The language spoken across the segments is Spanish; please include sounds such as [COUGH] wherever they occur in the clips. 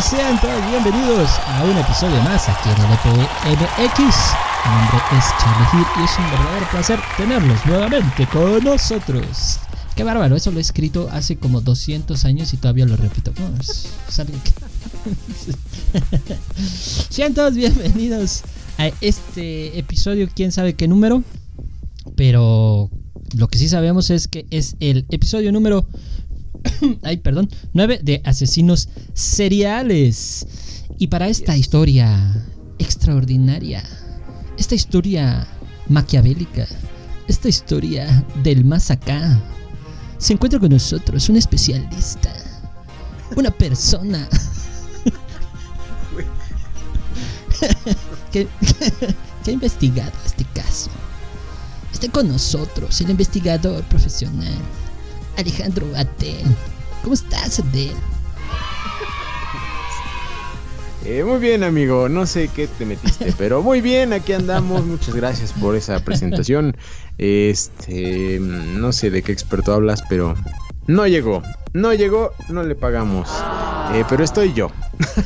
Sean todos bienvenidos a un episodio más aquí en el EPMX. Mi nombre es Charlie Hill y es un verdadero placer tenerlos nuevamente con nosotros. Qué bárbaro, eso lo he escrito hace como 200 años y todavía lo repito. No. [LAUGHS] Sean todos bienvenidos a este episodio, quién sabe qué número, pero lo que sí sabemos es que es el episodio número [COUGHS] ay, perdón, 9 de asesinos seriales. Y para esta historia extraordinaria, esta historia maquiavélica, esta historia del más acá, se encuentra con nosotros un especialista, una persona [LAUGHS] [LAUGHS] que, que ha investigado este caso. Está con nosotros el investigador profesional Alejandro Atel. ¿Cómo estás, Atel? Eh, muy bien, amigo. No sé qué te metiste, [LAUGHS] pero muy bien, aquí andamos. Muchas gracias por esa presentación. Este, no sé de qué experto hablas, pero no llegó. No llegó, no le pagamos. Eh, pero estoy yo.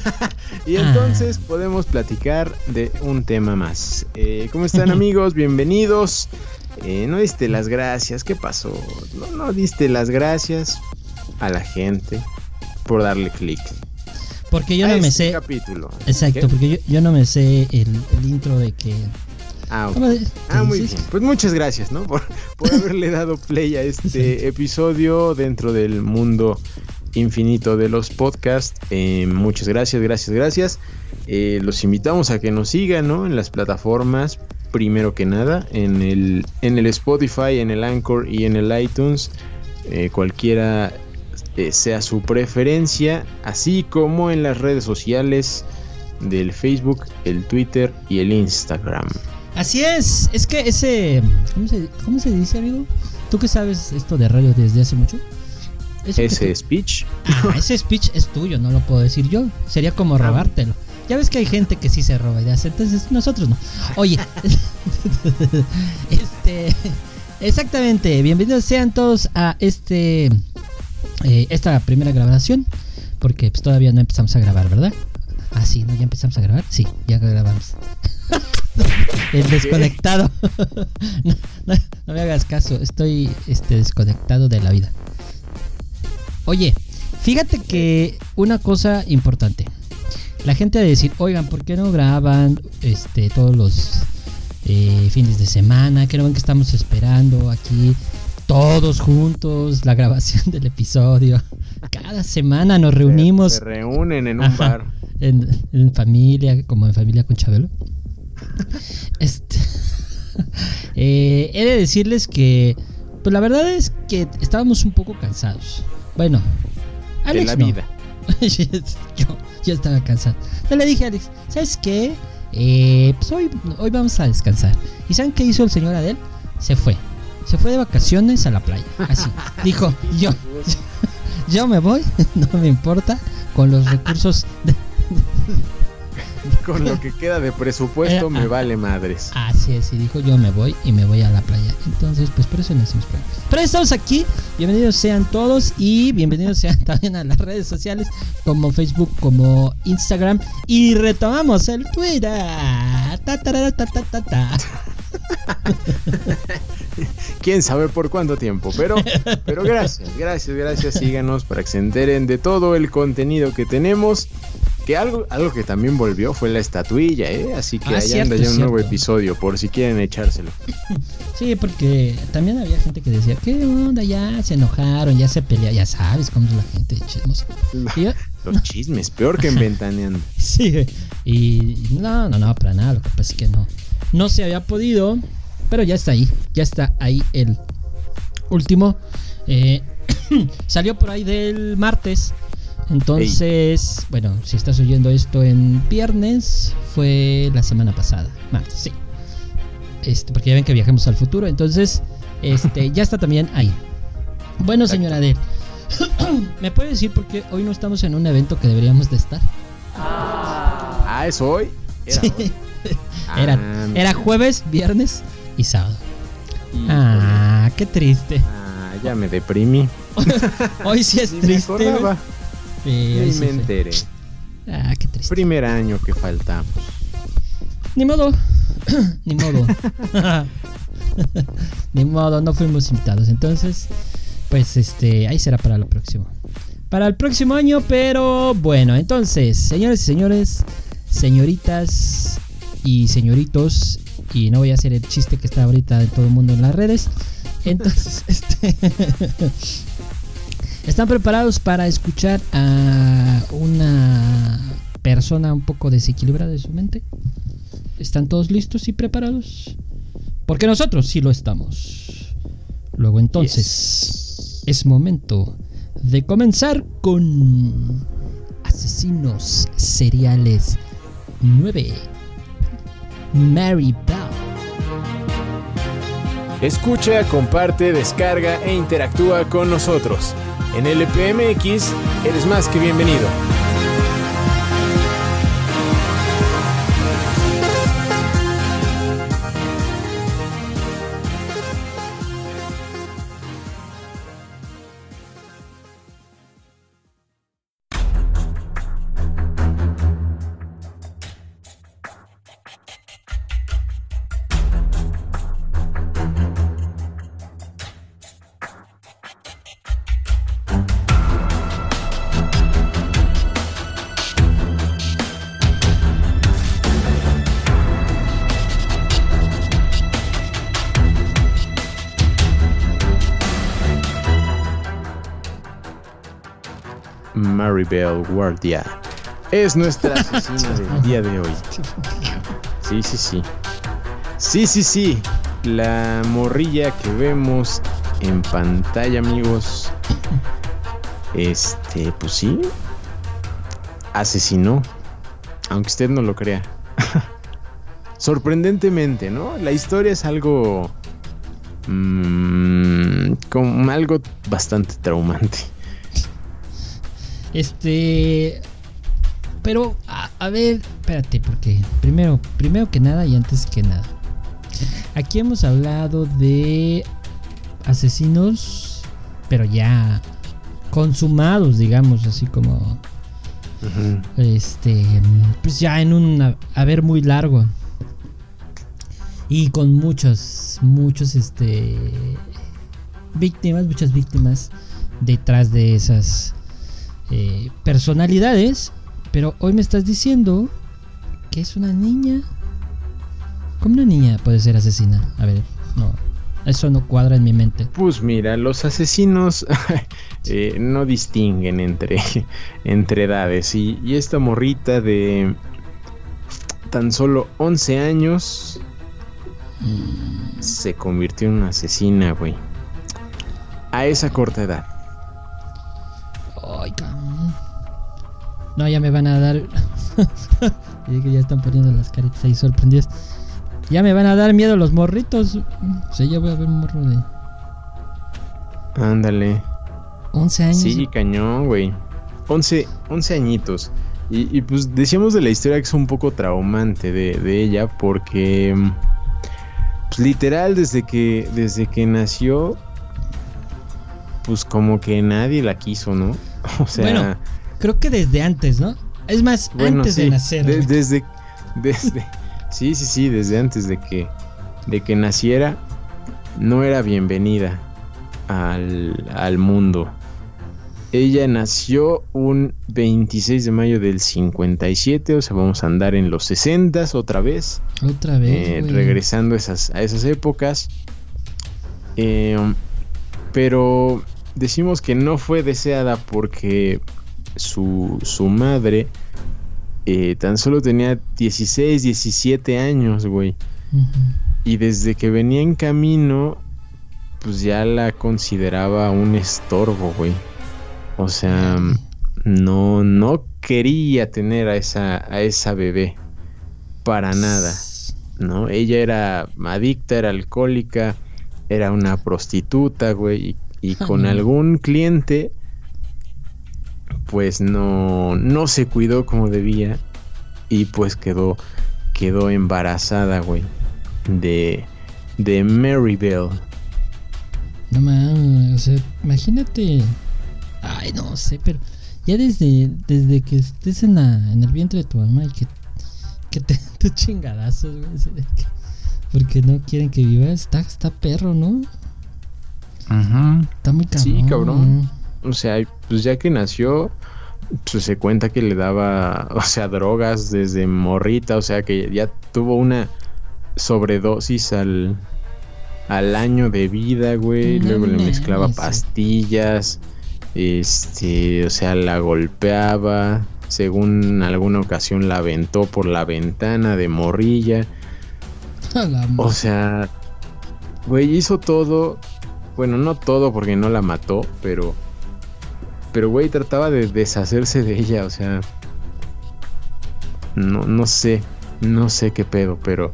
[LAUGHS] y entonces podemos platicar de un tema más. Eh, ¿Cómo están, amigos? Bienvenidos. No diste las gracias, ¿qué pasó? No, no diste las gracias a la gente por darle clic. Porque yo no me sé. capítulo. Exacto, porque yo, yo, no me sé el, el intro de que. Ah, okay. ah muy bien. Pues muchas gracias, ¿no? Por, por haberle dado play a este sí. episodio dentro del mundo infinito de los podcasts. Eh, muchas gracias, gracias, gracias. Eh, los invitamos a que nos sigan, ¿no? En las plataformas primero que nada en el, en el Spotify, en el Anchor y en el iTunes, eh, cualquiera eh, sea su preferencia, así como en las redes sociales del Facebook, el Twitter y el Instagram. Así es, es que ese, ¿cómo se, cómo se dice, amigo? ¿Tú que sabes esto de radio desde hace mucho? Eso ese te... speech. Ah, ese speech es tuyo, no lo puedo decir yo. Sería como robártelo. Ya ves que hay gente que sí se roba ideas, entonces nosotros no. Oye, [LAUGHS] este, exactamente, bienvenidos sean todos a este, eh, esta primera grabación, porque pues, todavía no empezamos a grabar, ¿verdad? Ah, sí, ¿no? ¿Ya empezamos a grabar? Sí, ya grabamos. [LAUGHS] El desconectado. [LAUGHS] no, me hagas caso, estoy este, desconectado de la vida. Oye, fíjate que una cosa importante la gente a decir, oigan, ¿por qué no graban este, todos los eh, fines de semana? ¿Qué no ven que estamos esperando aquí todos juntos la grabación del episodio? Cada semana nos reunimos. Se, se reúnen en un Ajá, bar. En, en, familia, como en familia con Chabelo. Este, [LAUGHS] eh, he de decirles que, pues la verdad es que estábamos un poco cansados. Bueno, Alex, de la no. vida. [LAUGHS] yo, yo estaba cansado. Yo le dije a Alex, ¿sabes qué? Eh, pues hoy, hoy vamos a descansar. ¿Y saben qué hizo el señor Adel? Se fue. Se fue de vacaciones a la playa. Así. [LAUGHS] Dijo, yo, yo me voy, [LAUGHS] no me importa, con los recursos de... Con lo que queda de presupuesto eh, me ah, vale madres. Así es, y dijo yo me voy y me voy a la playa. Entonces, pues por eso no hacemos planes. Pero estamos aquí. Bienvenidos sean todos y bienvenidos sean [LAUGHS] también a las redes sociales como Facebook, como Instagram. Y retomamos el Twitter. Ta, ta, ta, ta, ta, ta. [LAUGHS] Quién sabe por cuánto tiempo, pero, pero gracias, gracias, gracias. Síganos para que se enteren de todo el contenido que tenemos. Que algo, algo que también volvió fue la estatuilla, ¿eh? Así que Ah, ahí cierto, anda ya un cierto. nuevo episodio, por si quieren echárselo. Sí, porque también había gente que decía, ¿qué onda? Ya se enojaron, ya se pelearon, ya sabes cómo es la gente chismosa. Yo, Los chismes, peor que en [LAUGHS] Ventaneando. Sí, y no, no, no, para nada, lo que pasa es que no, no se había podido, pero ya está ahí, ya está ahí el último. Eh, [CLEARS THROAT] salió por ahí del martes, entonces, bueno, si estás oyendo esto en viernes, fue la semana pasada, martes, sí. Este, porque ya ven que viajamos al futuro, entonces, este, [LAUGHS] ya está también ahí. Bueno, señora Adel, [CLEARS THROAT] ¿me puede decir por qué hoy no estamos en un evento que deberíamos de estar? Ah, ¿es hoy? Era Sí. hoy. Era, Ah, era jueves, viernes y sábado. Ah, qué triste. Ah, ya me deprimí. [LAUGHS] Hoy sí es me triste. acordaba. Sí, me enteré. Ah, qué triste. Primer año que faltamos. Ni modo. [COUGHS] Ni modo. [LAUGHS] Ni modo, no fuimos invitados. Entonces, pues este, ahí será para el próximo. Para el próximo año, pero bueno, entonces, señores y señores, señoritas y señoritos, y no voy a hacer el chiste que está ahorita de todo el mundo en las redes. Entonces, [LAUGHS] este ¿Están preparados para escuchar a una persona un poco desequilibrada de su mente? ¿Están todos listos y preparados? Porque nosotros sí lo estamos. Luego entonces es momento de comenzar con Asesinos Seriales 9. Mary Bell. Escucha, comparte, descarga e interactúa con nosotros. En LPMX eres más que bienvenido. Maribel Guardia. Es nuestra asesina del [LAUGHS] día de hoy. Sí, sí, sí. Sí, sí, sí. La morrilla que vemos en pantalla, amigos. Este, pues sí. Asesinó. Aunque usted no lo crea. [LAUGHS] Sorprendentemente, ¿no? La historia es algo... Mmm, como algo bastante traumante. Este. Pero, a, ver, espérate, porque primero, primero que nada y antes que nada. Aquí hemos hablado de asesinos, pero ya consumados, digamos, así como. Este. Pues ya en un haber muy largo. Y con muchos, muchos, este. Víctimas, muchas víctimas detrás de esas eh, personalidades, pero hoy me estás diciendo que es una niña. ¿Cómo una niña puede ser asesina? A ver, no. Eso no cuadra en mi mente. Pues mira, los asesinos [LAUGHS] eh, no distinguen entre, [LAUGHS] entre edades. Y, esta morrita de tan solo 11 años se convirtió en una asesina, güey. A esa corta edad. Ay, no, ya me van a dar. [LAUGHS] que ya están poniendo las caritas ahí sorprendidas. Ya me van a dar miedo los morritos. O sea, ya voy a ver un morro de. Ándale. 11 años. Sí, cañón, güey. 11, 11 añitos. Y, pues decíamos de la historia que es un poco traumante de, de ella porque. Pues literal, desde que, desde que nació. Pues como que nadie la quiso, ¿no? [LAUGHS] O sea creo que desde antes, ¿no? Es más, antes de nacer. desde, desde, [LAUGHS] sí, sí, sí, desde antes de que, de que naciera, no era bienvenida al, al mundo. Ella nació un 26 de mayo del 57, o sea, vamos a andar en los 60 otra vez. Otra vez. Eh, regresando esas, a esas épocas. Eh, pero decimos que no fue deseada porque su, su madre eh, tan solo tenía 16, 17 años, güey. Y desde que venía en camino, pues ya la consideraba un estorbo, güey. O sea, no, no quería tener a esa, a esa bebé. Para nada. ¿No? Ella era adicta, era alcohólica, era una prostituta, güey. Y, y con algún cliente pues no, no se cuidó como debía y pues quedó, quedó embarazada, güey, de, de Bell. No mames, o sea, imagínate Ay, no sé, pero ya desde, desde que estés en, la, en el vientre de tu mamá y que, que te, te chingadazos, güey. Porque no quieren que vivas. Está, está perro, ¿no? Ajá. Está muy cabrón. Sí, cabrón. O sea, pues ya que nació, pues se cuenta que le daba, [LAUGHS] o sea, drogas desde morrita, o sea, que ya tuvo una sobredosis al, al año de vida, güey. Luego le mezclaba pastillas. Este, o sea, la golpeaba. Según alguna ocasión la aventó por la ventana de morrilla. O sea, güey, hizo todo. Bueno, no todo porque no la mató, pero. Pero, güey, trataba de deshacerse de ella, o sea. No, no sé. No sé qué pedo, pero.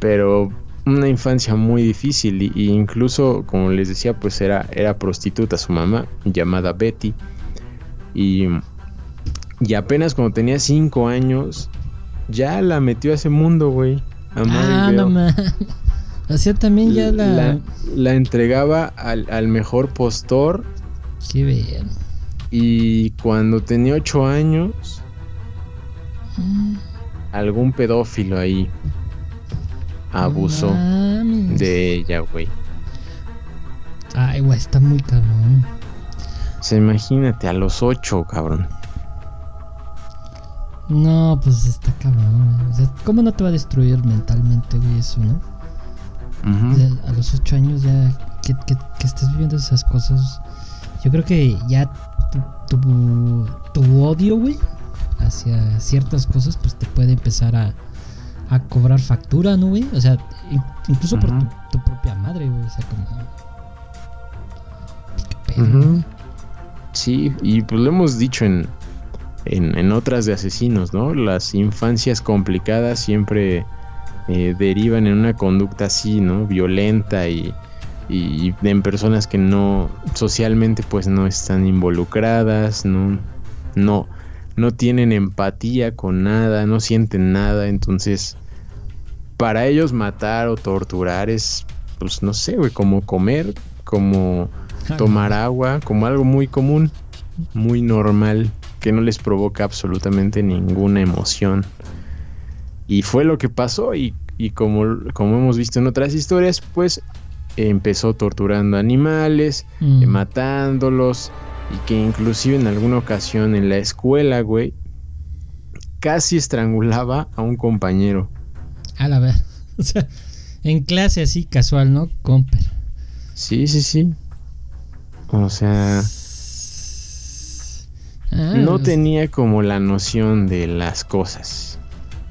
Pero una infancia muy difícil. Y, incluso, como les decía, pues era, era prostituta su mamá, llamada Betty. Y. Y apenas cuando tenía 5 años, ya la metió a ese mundo, güey ah, no sea, también ya la... La, entregaba al, mejor postor. Qué bien. Y cuando tenía ocho años, mm. algún pedófilo ahí abusó de ella, güey. Ay, güey, está muy cabrón. O sea, imagínate, a los ocho, cabrón. No, pues está cabrón. O sea, ¿cómo no te va a destruir mentalmente, güey, eso, no? A los ocho años ya que, que, estés viviendo esas cosas, yo creo que ya tu, tu, odio, güey, hacia ciertas cosas, pues te puede empezar a, a cobrar factura, ¿no, güey? O sea, incluso por tu, propia madre, güey, o sea, como... Sí, y pues lo hemos dicho en, en, otras de asesinos, ¿no? Las infancias complicadas siempre eh, derivan en una conducta así, ¿no? Violenta y, en personas que no socialmente pues no están involucradas, no, no, no tienen empatía con nada, no sienten nada, entonces para ellos matar o torturar es, pues no sé, güey, como comer, como tomar agua, como algo muy común, muy normal que no les provoca absolutamente ninguna emoción. Y fue lo que pasó y, como, como, hemos visto en otras historias, pues empezó torturando animales, mm. matándolos y que inclusive en alguna ocasión en la escuela, güey, casi estrangulaba a un compañero. A la vez. [LAUGHS] O sea, en clase así casual, ¿no? Comper. Sí, sí, sí. O sea, Ah, no tenía como la noción de las cosas.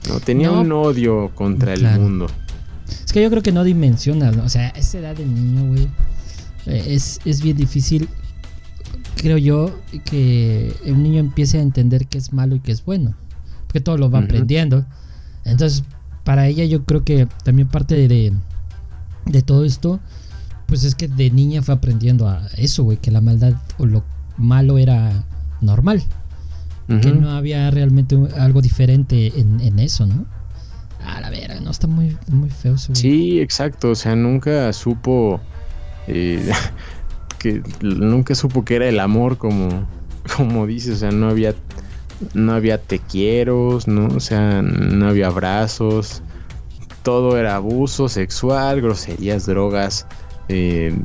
No tenía un odio contra el mundo. Es que yo creo que no dimensiona, o sea, esa edad de niño, güey, eh, es, es bien difícil, creo yo, que el niño empiece a entender qué es malo y qué es bueno. Porque todo lo va aprendiendo. Entonces, para ella yo creo que también parte de, de todo esto, pues es que de niña fue aprendiendo a eso, güey, que la maldad o lo malo era normal. Que no había realmente algo diferente en, eso, ¿no? A la vera, no está muy, muy feo. Sí, exacto. O sea, nunca supo. Eh, [LAUGHS] que nunca supo que era el amor como, [LAUGHS] como dices. O sea, no había. No había te quiero, ¿no? O sea, no había abrazos. Todo era abuso sexual, groserías, drogas. Eh,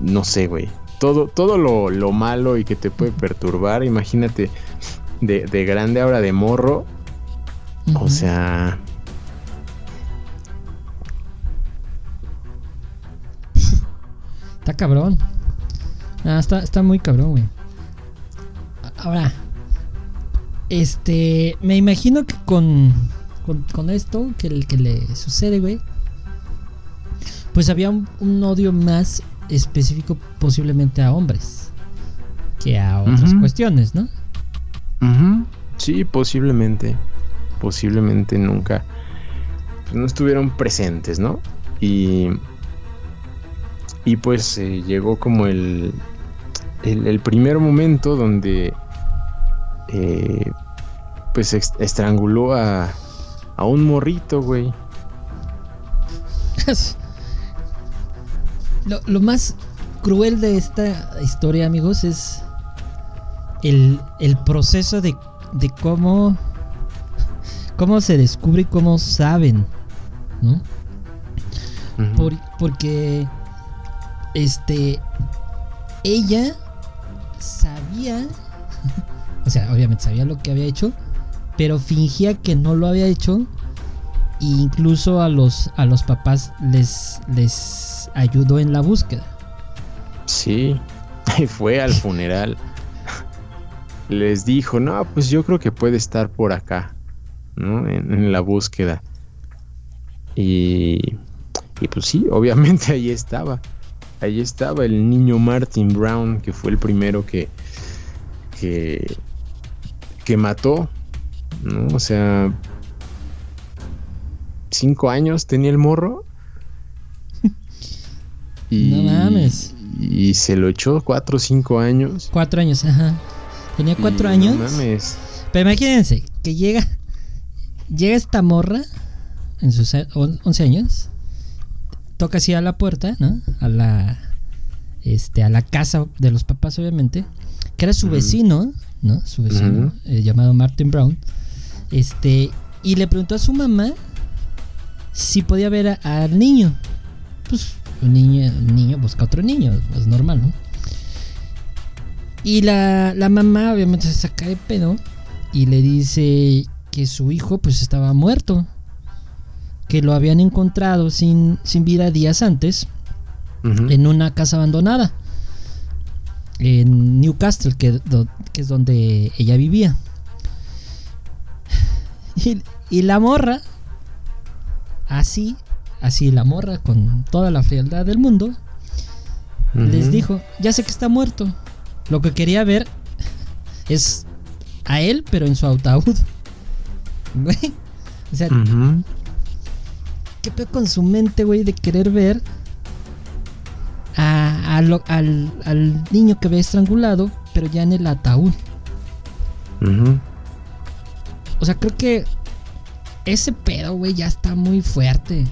no sé, güey todo, todo lo, malo y que te puede perturbar, imagínate de, grande ahora de morro. O sea... Está cabrón. Ah, está, está muy cabrón, güey. Ahora, este, me imagino que con, con, esto que, que le sucede, güey, pues había un odio más específico posiblemente a hombres que a otras cuestiones, ¿no? Sí, posiblemente. Posiblemente nunca pues, no estuvieron presentes, ¿no? Y, y pues eh, llegó como el, el, primer momento donde eh, pues estranguló a, a un morrito, güey. [LAUGHS] lo, más cruel de esta historia, amigos, es el, proceso de, de, cómo, cómo se descubre y cómo saben, ¿no? porque este ella sabía, [LAUGHS] o sea, obviamente sabía lo que había hecho, pero fingía que no lo había hecho e incluso a los a los papás les les ayudó en la búsqueda. Sí, [LAUGHS] fue al funeral. [LAUGHS] les dijo, no, pues yo creo que puede estar por acá, ¿no? En, la búsqueda. Y, y pues sí, obviamente [LAUGHS] ahí estaba. Ahí estaba el niño Martin Brown, que fue el primero que, que, que mató, ¿no? O sea, cinco años tenía el morro. Y, no mames. Y se lo echó cuatro o cinco años. Cuatro años, ajá. Tenía cuatro años. No mames. Pero imagínense que llega. Llega esta morra en sus once años. Toca así a la puerta, ¿no? A la. Este, a la casa de los papás, obviamente. Que era su vecino, ¿no? Su vecino, eh, llamado Martin Brown. Este. Y le preguntó a su mamá si podía ver al niño. Pues un niño, un niño busca otro niño, es normal, ¿no? Y la, la mamá obviamente se saca de pedo y le dice que su hijo pues estaba muerto, que lo habían encontrado sin, sin vida días antes en una casa abandonada en Newcastle, que, que es donde ella vivía. Y, y, la morra, así, así la morra, con toda la frialdad del mundo, les dijo, ya sé que está muerto, lo que quería ver es a él, pero en su ataúd. [LAUGHS] Güey. O sea, ¿qué pedo con su mente, güey, de querer ver a, al, niño que ve estrangulado, pero ya en el ataúd? O sea, creo que ese pedo, güey, ya está muy fuerte.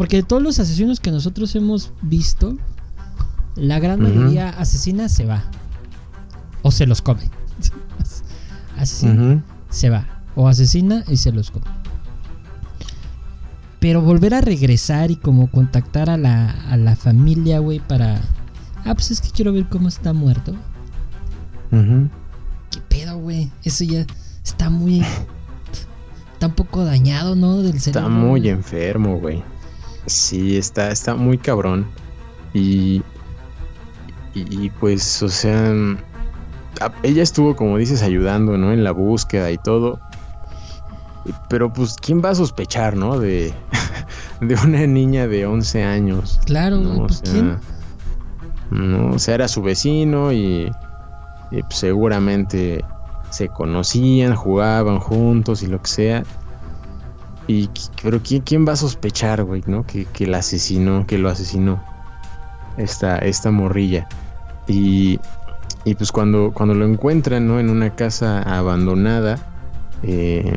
Porque de todos los asesinos que nosotros hemos visto, la gran mayoría asesina se va. O se los come. [LAUGHS] asesina, se va. O asesina y se los come. Pero volver a regresar y como contactar a la, a la familia, güey, para... Ah, pues es que quiero ver cómo está muerto. ¿Qué pedo, güey? Eso ya está muy... [LAUGHS] Está un poco dañado, ¿no? Del cerebro. Está muy enfermo, güey. Sí, está, está muy cabrón. Y y, pues, o sea, ella estuvo, como dices, ayudando, ¿no? En la búsqueda y todo. Pero pues, ¿quién va a sospechar, no? De, [LAUGHS] de una niña de 11 años. Claro, ¿no? Pues, ¿quién? No, o sea, era su vecino y, pues, seguramente se conocían, jugaban juntos y lo que sea. Y, pero ¿quién, va a sospechar, güey, no? Que, que la asesinó, que lo asesinó esta, esta morrilla. Y, y pues cuando, cuando lo encuentran ¿no? en una casa abandonada, eh,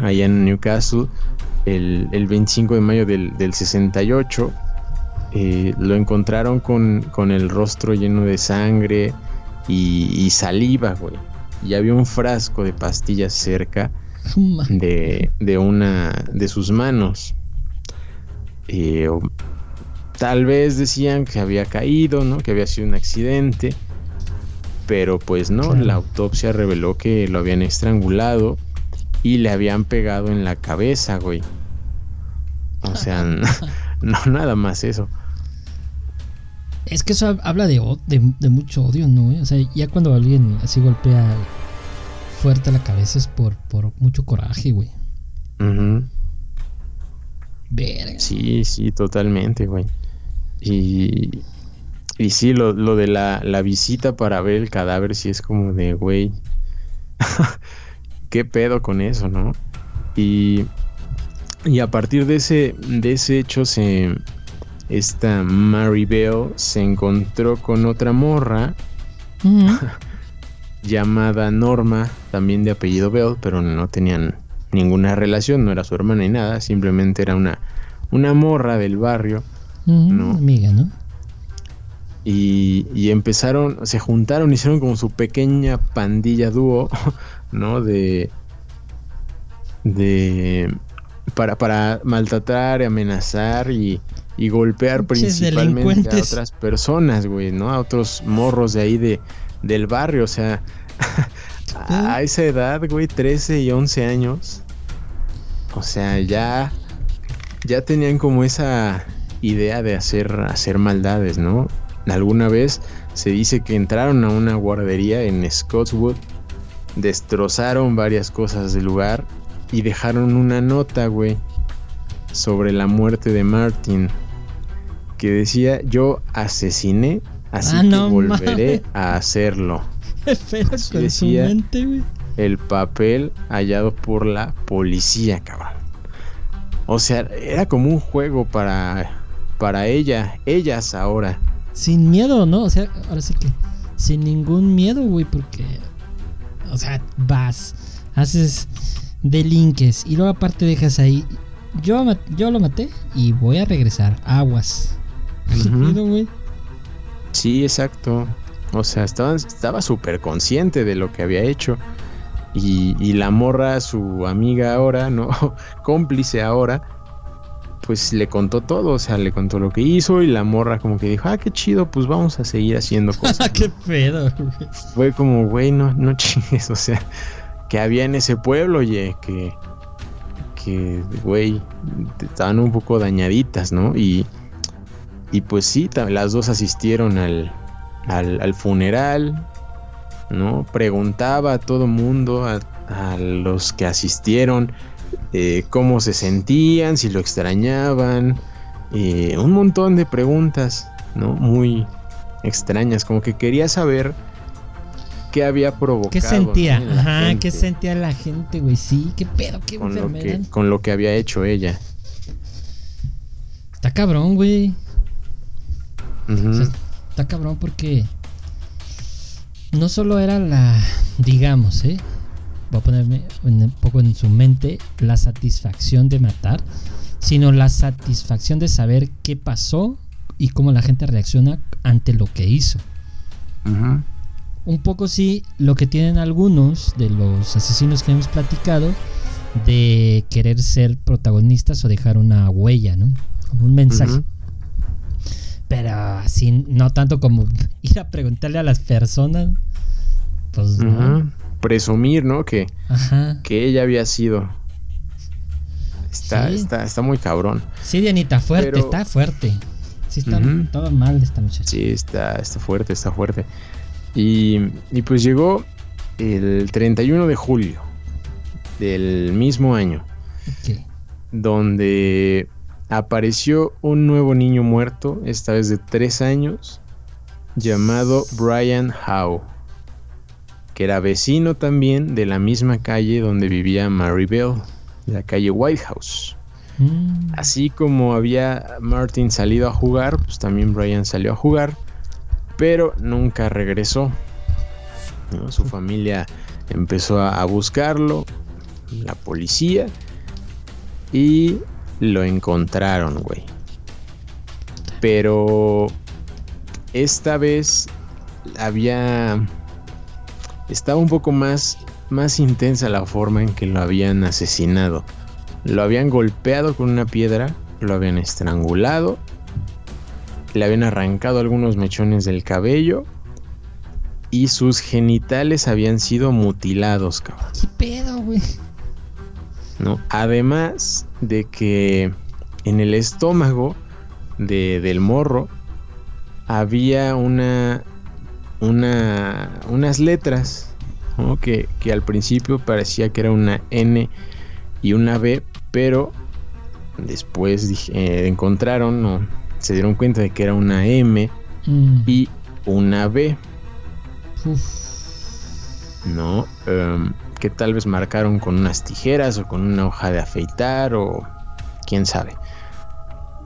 allá en Newcastle, el, el 25 de mayo del, del 68, eh, lo encontraron con, con, el rostro lleno de sangre y, saliva, güey. Y había un frasco de pastillas cerca de, de una de sus manos. Eh, Tal vez decían que había caído, ¿no? Que había sido un accidente. Pero pues no, la autopsia reveló que lo habían estrangulado y le habían pegado en la cabeza, güey. O sea, [LAUGHS] [LAUGHS] no, nada más eso. Es que eso habla de, de, mucho odio, ¿no? O sea, ya cuando alguien así golpea fuerte la cabeza es por, por mucho coraje, güey. Sí, sí, totalmente, güey. Y, y sí, lo, lo de la, la, visita para ver el cadáver, sí es como de, güey, [LAUGHS] ¿qué pedo con eso, no? Y, y a partir de ese, de ese hecho, se, esta Mary Bell se encontró con otra morra [LAUGHS] llamada Norma, también de apellido Bell, pero no tenían ninguna relación, no era su hermana ni nada, simplemente era una, una morra del barrio ¿no? Amiga, ¿no? Y, y, empezaron, se juntaron, hicieron como su pequeña pandilla dúo, [LAUGHS] ¿no? De. De. Para, para maltratar, amenazar y, y golpear principalmente a otras personas, güey, ¿no? A otros morros de ahí de, del barrio, o sea, [LAUGHS] a esa edad, güey, 13 y 11 años, o sea, ya, ya tenían como esa idea de hacer, hacer maldades, ¿no? Alguna vez se dice que entraron a una guardería en Scottswood, destrozaron varias cosas del lugar y dejaron una nota, güey, sobre la muerte de Martin, que decía, yo asesiné, así ah, que volveré a hacerlo. [LAUGHS] decía el papel hallado por la policía, cabrón. O sea, era como un juego para, para ella, ellas ahora. Sin miedo, ¿no? O sea, ahora sí que sin ningún miedo, güey, porque, o sea, vas, haces delinques y luego aparte dejas ahí, yo, yo lo maté y voy a regresar, aguas. Sí, exacto. O sea, estaba, estaba súper consciente de lo que había hecho. Y, la morra, su amiga ahora, ¿no? [LAUGHS] Cómplice ahora, pues le contó todo, o sea, le contó lo que hizo y la morra como que dijo, ah, qué chido, pues vamos a seguir haciendo [LAUGHS] cosas. qué pedo, [LAUGHS] Fue como, güey, no, no chingues, o sea, que había en ese pueblo, oye, que, que, güey, estaban un poco dañaditas, ¿no? Y, y pues sí, las dos asistieron al, al, funeral, ¿no? Preguntaba a todo mundo, a, los que asistieron, eh, cómo se sentían, si lo extrañaban, eh, un montón de preguntas, ¿no? Muy extrañas, como que quería saber qué había provocado. ¿Qué sentía? Ajá, ¿qué sentía la gente, güey? Sí, qué pedo, qué con lo que, con lo que había hecho ella. Está cabrón, güey está cabrón porque no solo era la, digamos, ¿eh? voy a ponerme un poco en su mente, la satisfacción de matar, sino la satisfacción de saber qué pasó y cómo la gente reacciona ante lo que hizo. Un poco sí lo que tienen algunos de los asesinos que hemos platicado de querer ser protagonistas o dejar una huella, ¿no? Como un mensaje. Pero así, no tanto como ir a preguntarle a las personas. Pues Presumir, ¿no? Que, que ella había sido. Está, está, está muy cabrón. Sí, Dianita, fuerte, está fuerte. Sí, está todo mal esta muchacha. Sí, está, está fuerte, está fuerte. Y, y pues llegó el 31 de julio del mismo año. Donde apareció un nuevo niño muerto, esta vez de 3 años, llamado Brian Howe, que era vecino también de la misma calle donde vivía Mary Bell, la calle White House. Mm. Así como había Martin salido a jugar, pues también Brian salió a jugar, pero nunca regresó. Su [LAUGHS] familia empezó a buscarlo, la policía, y lo encontraron, güey. Pero esta vez había... Estaba un poco más, más intensa la forma en que lo habían asesinado. Lo habían golpeado con una piedra, lo habían estrangulado, le habían arrancado algunos mechones del cabello y sus genitales habían sido mutilados, cabrón. ¿No? Además de que en el estómago de, del morro había una, una unas letras que, al principio parecía que era una N y una B, pero después eh, encontraron o se dieron cuenta de que era una M mm. y una B. No, em, que tal vez marcaron con unas tijeras o con una hoja de afeitar o quién sabe.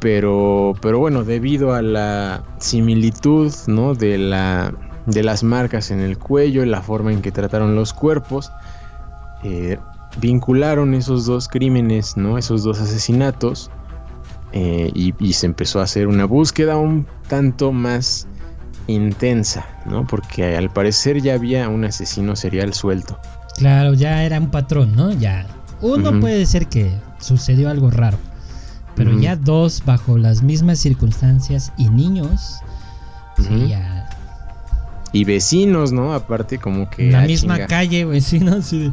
Pero, pero bueno, debido a la similitud ¿no? de, la, de las marcas en el cuello y la forma en que trataron los cuerpos, eh, vincularon esos dos crímenes, ¿no? esos dos asesinatos eh, y, se empezó a hacer una búsqueda un tanto más intensa, ¿no? Porque al parecer ya había un asesino serial suelto. Claro, ya era un patrón, ¿no? Ya. Uno puede ser que sucedió algo raro, pero ya dos bajo las mismas circunstancias y niños, ya y vecinos, ¿no? Aparte como que... La ah, misma calle, vecinos. Sí.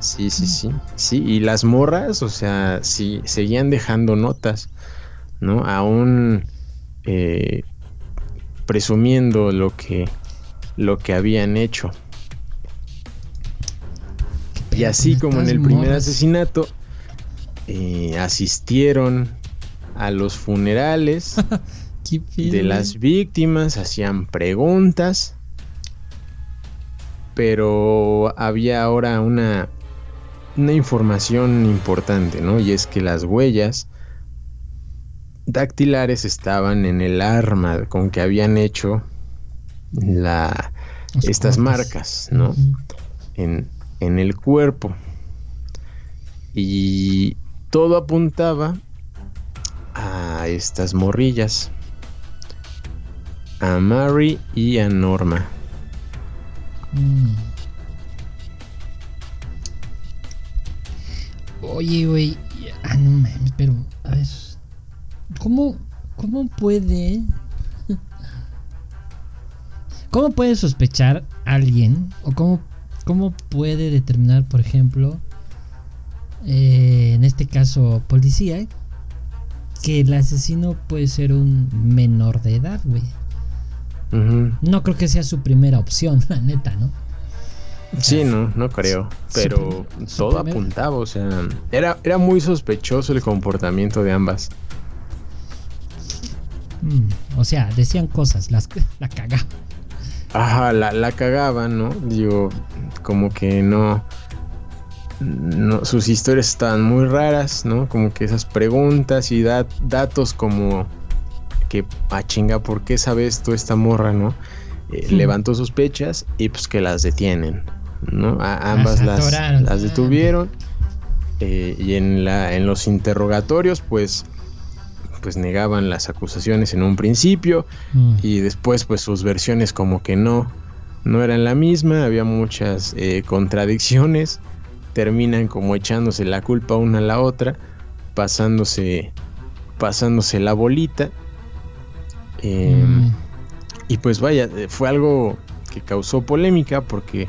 sí, sí, sí. Sí, y las morras, o sea, sí, seguían dejando notas, ¿no? Aún eh, presumiendo lo que, lo que habían hecho. Y así como en el primer asesinato, eh, asistieron a los funerales [LAUGHS] de las víctimas, hacían preguntas, pero había ahora una, una información importante, ¿no? Y es que las huellas dactilares estaban en el arma con que habían hecho la, estas marcas, ¿no? en, en el cuerpo. Y todo apuntaba a estas morrillas a Mary y a Norma. Mm. Oye, güey. Ah, no mames, pero. A ver. ¿Cómo. ¿Cómo puede. [LAUGHS] ¿Cómo puede sospechar alguien? ¿O cómo, cómo puede determinar, por ejemplo, eh, en este caso, policía, que el asesino puede ser un menor de edad, güey? No creo que sea su primera opción, [LAUGHS] la neta, ¿no? Sí, no, no creo. Pero todo apuntaba, o sea, era, era muy sospechoso el comportamiento de ambas. Mm, o sea, decían cosas, las, [LAUGHS] la cagaban. Ajá, la, la cagaban, ¿no? Digo, como que no, no. Sus historias estaban muy raras, ¿no? Como que esas preguntas y datos como que, ah, chinga, ¿por qué sabe esto esta morra, no? Eh, levantó sospechas y pues que las detienen, ¿no? ambas las, las, detuvieron eh, y en, la, en los interrogatorios, pues pues negaban las acusaciones en un principio mm. y después pues sus versiones como que no no eran la misma había muchas eh, contradicciones terminan como echándose la culpa una a la otra pasándose pasándose la bolita Em, mm. Y pues vaya, eh, fue algo que causó polémica porque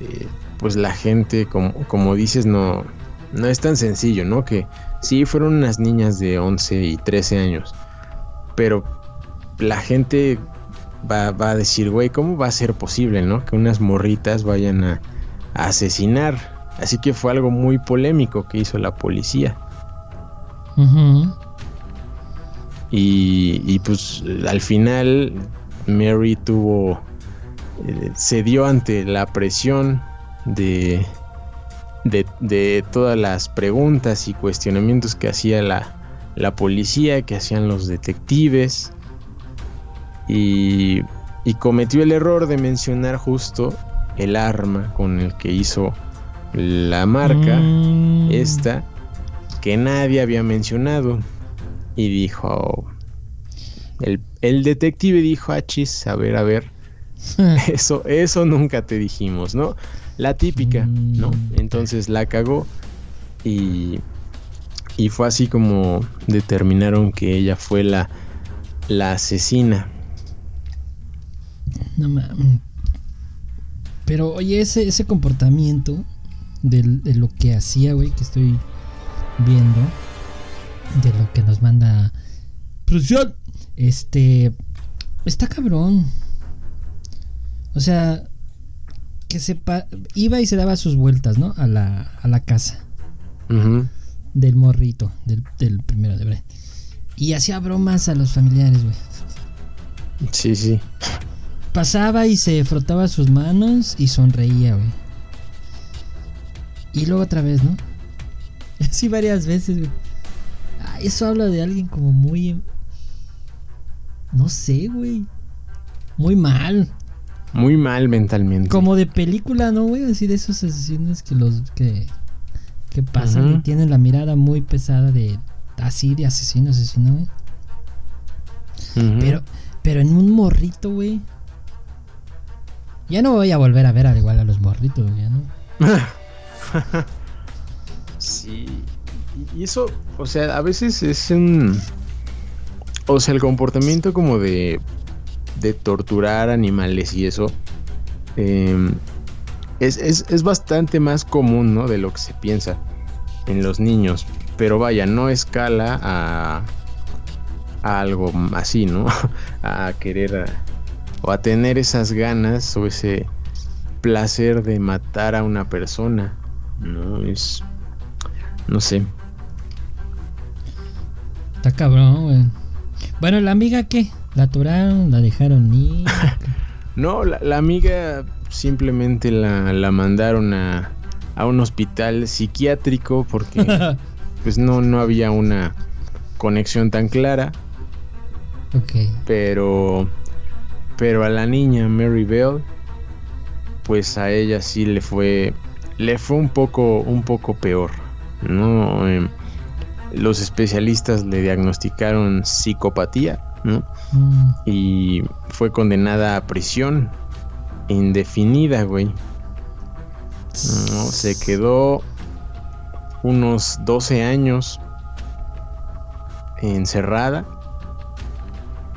eh, pues la gente, como, como dices, no, no es tan sencillo, ¿no? Que sí, fueron unas niñas de 11 y 13 años, pero la gente va, a decir, güey, ¿cómo va a ser posible, ¿no? Que unas morritas vayan a, asesinar. Así que fue algo muy polémico que hizo la policía. Y, pues al final Mary tuvo, eh, se dio ante la presión de, de, todas las preguntas y cuestionamientos que hacía la, la policía, que hacían los detectives. Y, y, cometió el error de mencionar justo el arma con el que hizo la marca, mm. esta, que nadie había mencionado y dijo, el, detective dijo, achis, a ver, a ver, [LAUGHS] eso, eso nunca te dijimos, ¿no? La típica, ¿no? Mm. Entonces la cagó y, y fue así como determinaron que ella fue la, la asesina. No mames. Pero oye, ese, ese comportamiento de, de lo que hacía, güey, que estoy viendo, de lo que nos manda producción. Este. Está cabrón. O sea. Que sepa. Iba y se daba sus vueltas, ¿no? A la, a la casa. Del morrito. Del, del primero de verdad. Y hacía bromas a los familiares, güey. Sí, sí. Pasaba y se frotaba sus manos y sonreía, güey. Y luego otra vez, ¿no? [LAUGHS] Así varias veces, güey. eso habla de alguien como muy no sé, güey. Muy mal. Muy mal mentalmente. Como de película, ¿no, güey? Así de esos asesinos que los que, que pasan y tienen la mirada muy pesada de así de asesino, asesino, güey. Pero, pero en un morrito, güey. Ya no voy a volver a ver al igual a los morritos, güey, ¿no? [LAUGHS] sí. Y eso, o sea, a veces es un... O sea, el comportamiento como de... De torturar animales y eso. Em, es, es, bastante más común, ¿no? De lo que se piensa en los niños. Pero vaya, no escala a, a algo así, ¿no? [LAUGHS] a querer o a tener esas ganas o ese placer de matar a una persona. No es. No sé. Está cabrón. Bueno, ¿la amiga qué? ¿La aturaron? ¿La dejaron ir? [LAUGHS] no, la, amiga simplemente la, la mandaron a, a, un hospital psiquiátrico porque [LAUGHS] pues no, no había una conexión tan clara. Ok. Pero. Pero a la niña Mary Bell. Pues a ella sí le fue. Le fue un poco. un poco peor. ¿No? Em, los especialistas le diagnosticaron psicopatía. ¿No? Mm. Y fue condenada a prisión indefinida, güey. ¿No? Se quedó unos 12 años encerrada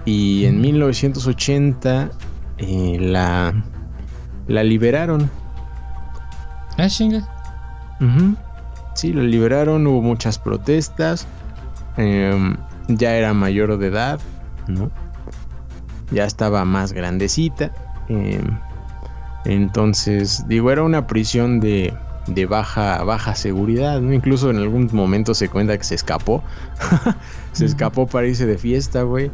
y en 1980 eh, la, la liberaron. Ah, chinga. Sí, la liberaron, hubo muchas protestas. Em, ya era mayor de edad, ¿no? Ya estaba más grandecita. Em, entonces, digo, era una prisión de, de baja, baja seguridad, ¿no? Incluso en algún momento se cuenta que se escapó. [LAUGHS] se escapó para irse de fiesta, güey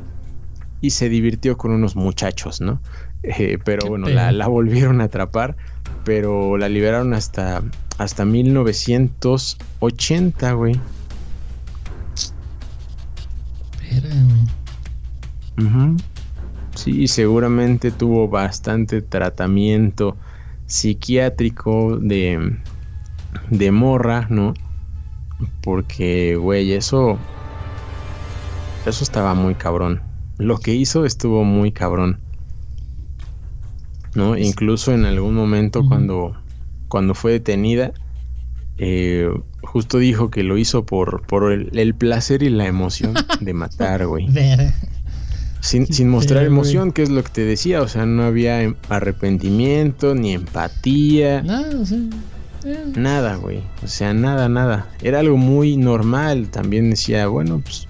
y se divirtió con unos muchachos, ¿no? [LAUGHS] Eh, pero bueno, la, volvieron a atrapar, pero la liberaron hasta, hasta 1980, güey. Sí, seguramente tuvo bastante tratamiento psiquiátrico de, de morra, ¿no? Porque, güey, eso... Eso estaba muy cabrón lo que hizo estuvo muy cabrón. ¿No? Incluso en algún momento cuando, cuando fue detenida, eh, justo dijo que lo hizo por, por el, placer y la emoción [LAUGHS] de matar, güey. Sin, sin, mostrar emoción, que es lo que te decía, o sea, no había em, arrepentimiento, ni empatía. Nada, eh. Nada, güey. O sea, nada, nada. Era algo muy normal. También decía, bueno, pues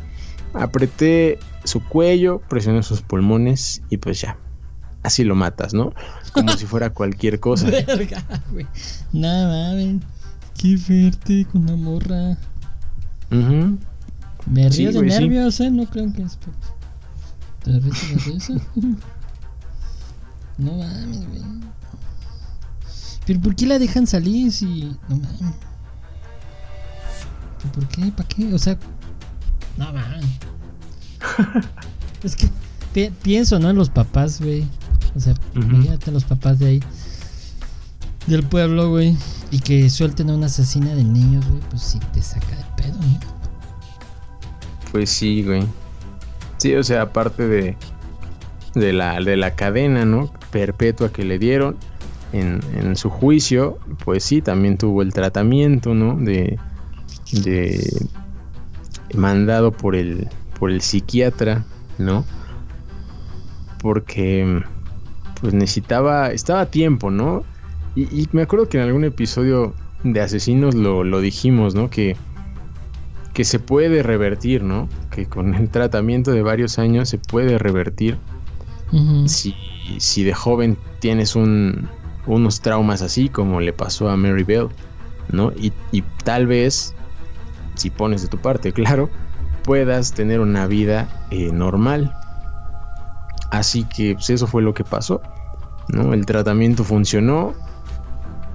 apreté su cuello, presionó sus pulmones y pues ya. Así lo matas, ¿no? Como si fuera cualquier [LAUGHS] cosa. Verga, güey. Nada, mames. Qué fuerte con la morra. Me río de nervios, ¿eh? No creo que es. ¿Te ríes de eso? no mames, güey. Pero ¿por qué la dejan salir si.? No mames. ¿Por qué? ¿Para qué? O sea. No mames. [LAUGHS] es que pienso, ¿no? En los papás, güey. O sea, fíjate los papás de ahí. Del pueblo, güey. Y que suelten a una asesina de niños, güey. Pues sí te saca de pedo, ¿no? Pues sí, güey. Sí, o sea, aparte de, de, la, de la cadena, ¿no? Perpetua que le dieron en, en su juicio, pues sí, también tuvo el tratamiento, ¿no? De, de mandado por el por el psiquiatra, ¿no? Porque pues necesitaba, estaba a tiempo, ¿no? Y, me acuerdo que en algún episodio de Asesinos lo, dijimos, ¿no? Que, que se puede revertir, ¿no? Que con el tratamiento de varios años se puede revertir. si, si, de joven tienes un, unos traumas así como le pasó a Mary Bell, ¿no? Y, y tal vez, si pones de tu parte, [LAUGHS] claro, puedas tener una vida eh, normal. Así que pues, eso fue lo que pasó. ¿no? El tratamiento funcionó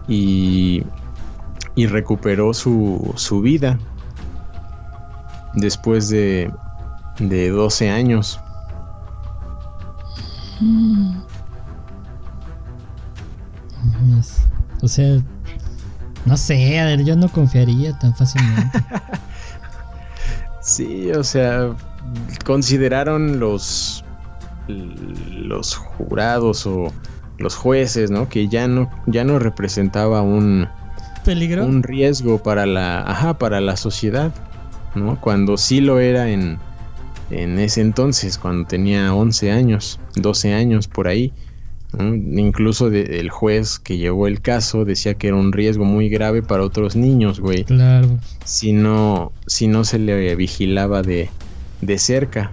y, y recuperó su, su vida después de, de 12 años. O sea, no sé, a ver, yo no confiaría tan fácilmente. [LAUGHS] Sí, o sea, consideraron los los jurados o los jueces, ¿no? Que ya no ya no representaba un peligro, un riesgo para la, ajá, para la sociedad, ¿no? Cuando sí lo era en en ese entonces, cuando tenía 11 años, 12 años por ahí. Incluso el juez que llevó el caso decía que era un riesgo muy grave para otros niños, güey. Claro. Si no, si no se le vigilaba de, de cerca.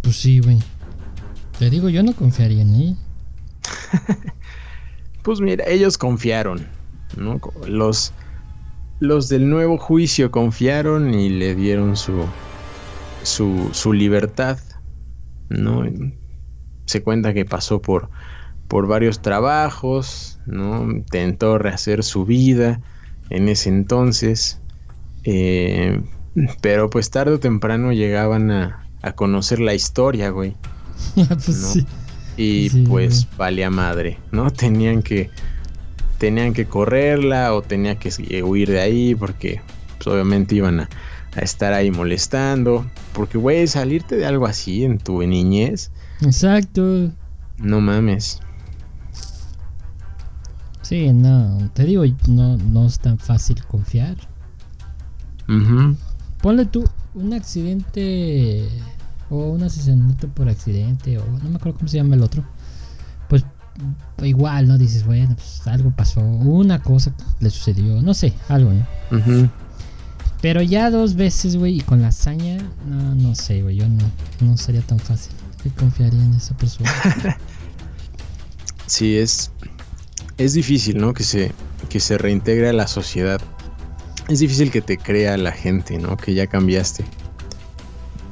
Pues sí, güey. Te digo, yo no confiaría en ella. [LAUGHS] pues mira, ellos confiaron, ¿no? Los, los del nuevo juicio confiaron y le dieron su, su, su libertad, ¿no? Se cuenta que pasó por, por varios trabajos, ¿no? Intentó rehacer su vida en ese entonces, eh, pero pues tarde o temprano llegaban a, a conocer la historia, güey. [LAUGHS] pues Y pues valía madre, ¿no? Tenían que tenían que correrla o tenía que huir de ahí porque pues, obviamente iban a, a estar ahí molestando. Porque, güey, salirte de algo así en tu niñez. Exacto. No mames. Sí, no, te digo, no, no es tan fácil confiar. Ponle tú un accidente o un asesinato por accidente o no me acuerdo cómo se llama el otro. Pues igual, ¿no? Dices, bueno, pues algo pasó, una cosa le sucedió, no sé, algo, ¿no? Pero ya dos veces, güey, y con la hazaña, no, no sé, güey, yo no, no sería tan fácil. Yo confiaría en esa persona. [LAUGHS] sí, es, es difícil, ¿no? Que se, que se reintegre a la sociedad. Es difícil que te crea la gente, ¿no? Que ya cambiaste.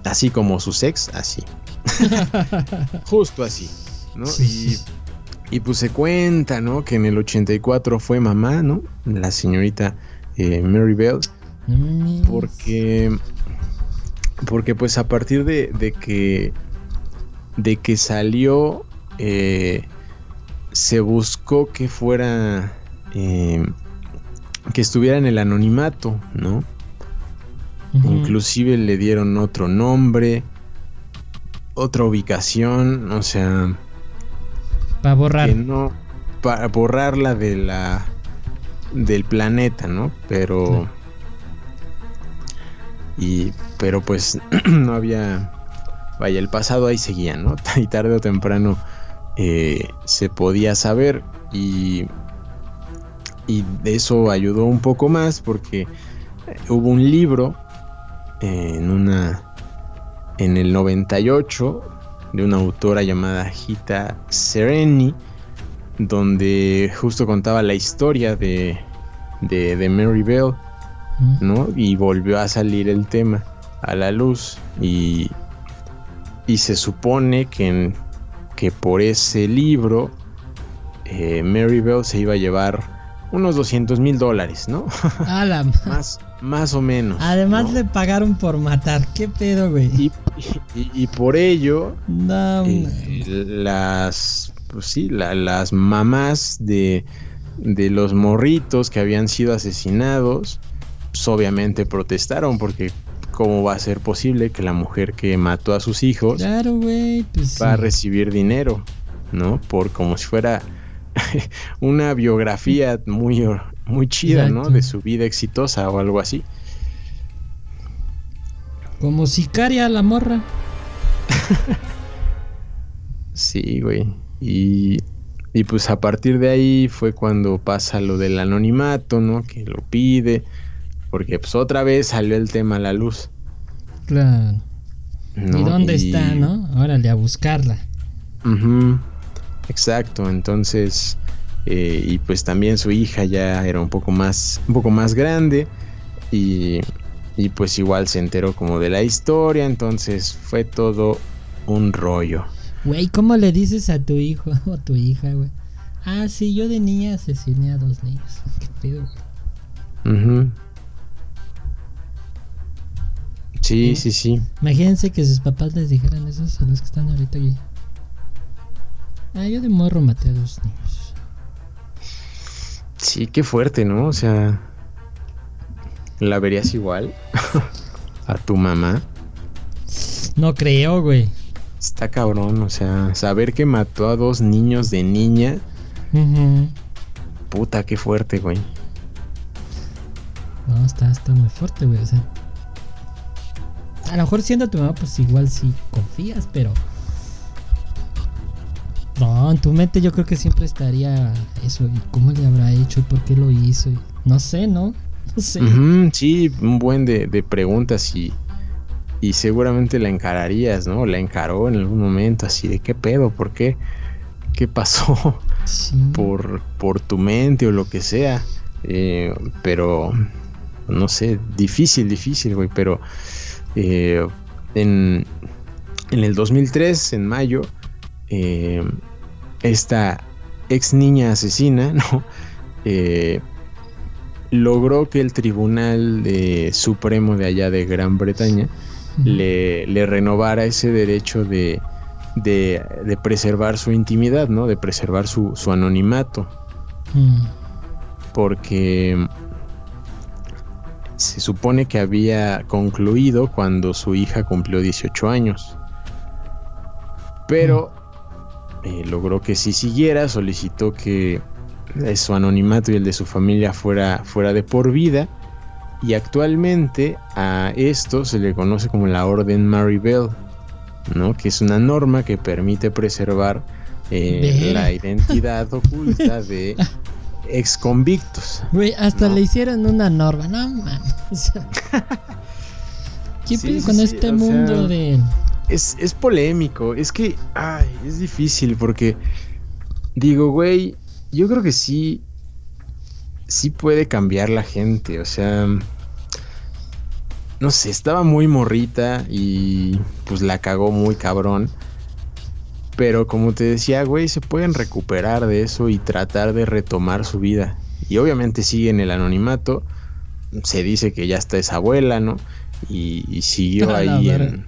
Así como su sex, así. [LAUGHS] [LAUGHS] Justo así, ¿no? y, y pues se cuenta, ¿no? Que en el 84 fue mamá, ¿no? La señorita eh, Mary Bell porque. Porque pues a partir de, que. De que salió. Eh, se buscó que fuera. Eh, que estuviera en el anonimato, ¿no? Inclusive le dieron otro nombre. Otra ubicación. O sea. Para borrar. no. Para borrarla de la. Del planeta, ¿no? Pero. Y, pero pues [CLEARS THROAT] no había, vaya, el pasado ahí seguía, ¿no? [LAUGHS] Y tarde o temprano eh, se podía saber y, y eso ayudó un poco más porque eh, hubo un libro en una, en el 98 de una autora llamada Gita Sereni, donde justo contaba la historia de, de, de Mary Bell ¿no? Y volvió a salir el tema a la luz y, y se supone que, que por ese libro eh, Mary Bell se iba a llevar unos 200 mil dólares, ¿no? [LAUGHS] más, más o menos. Además le pagaron por matar, ¿qué pedo, güey? Y, y, por ello, eh, las, pues sí, las mamás de, de los morritos que habían sido asesinados, pues, obviamente protestaron porque cómo va a ser posible que la mujer que mató a sus hijos pues va a recibir dinero, ¿no? Por como si fuera [LAUGHS] una biografía muy, muy chida, ¿no? De su vida exitosa o algo así. Como sicaria la morra. sí, güey. Y, y pues a partir de ahí fue cuando pasa lo del anonimato, ¿no? Que lo pide porque pues otra vez salió el tema a la luz. Claro. ¿Y dónde está, no? Órale, a buscarla. Exacto, entonces... Eh, y pues también su hija ya era un poco más, un poco más grande y, y pues igual se enteró como de la historia, entonces fue todo un rollo. Güey, ¿cómo le dices a tu hijo [LAUGHS] o a tu hija, güey? Ah, sí, yo de niña asesiné a dos niños. [LAUGHS] ¿Qué pedo, güey? Sí, sí, sí. Imagínense que sus papás les dijeran eso a los que están ahorita aquí. Ah, yo de morro maté a dos niños. Sí, qué fuerte, ¿no? O sea. ¿La verías igual [LAUGHS] a tu mamá? No creo, güey. Está cabrón, o sea, saber que mató a dos niños de niña. Puta, qué fuerte, güey. No, está, está muy fuerte, güey. O sea, a lo mejor siendo tu mamá, pues igual sí confías, pero. No, en tu mente yo creo que siempre estaría eso. ¿Y cómo le habrá hecho? ¿Y por qué lo hizo? no sé, ¿no? [LAUGHS] No sé. sí, un buen de, de preguntas y, y seguramente la encararías, ¿no? La encaró en algún momento, así de qué pedo, ¿por qué? ¿Qué pasó? [LAUGHS] Por, por tu mente o lo que sea. Eh, pero, no sé, difícil, difícil, güey, pero eh, en, en, el 2003, en mayo, eh, esta ex niña asesina, [LAUGHS] ¿no? logró que el Tribunal Supremo de allá de Gran Bretaña le, le renovara ese derecho de, de, preservar su intimidad, ¿no? De preservar su, anonimato. Mm. Porque se supone que había concluido cuando su hija cumplió 18 años. Pero mm. Eh, logró que si siguiera, solicitó que su anonimato y el de su familia fuera, fuera de por vida y actualmente a esto se le conoce como la Orden Maribel, ¿no? que es una norma que permite preservar eh, la identidad oculta [LAUGHS] de ex convictos. Güey, hasta le hicieron una norma, no mames. [LAUGHS] ¿Qué con este mundo de.? Es, es polémico, es que. Ay, es difícil porque. Digo, güey, yo creo que sí sí puede cambiar la gente, o sea, no sé, estaba muy morrita y pues la cagó muy cabrón. Pero como te decía, güey, se pueden recuperar de eso y tratar de retomar su vida. Y obviamente sigue en el anonimato. Se dice que ya está esa abuela, ¿no? Y, siguió ahí en,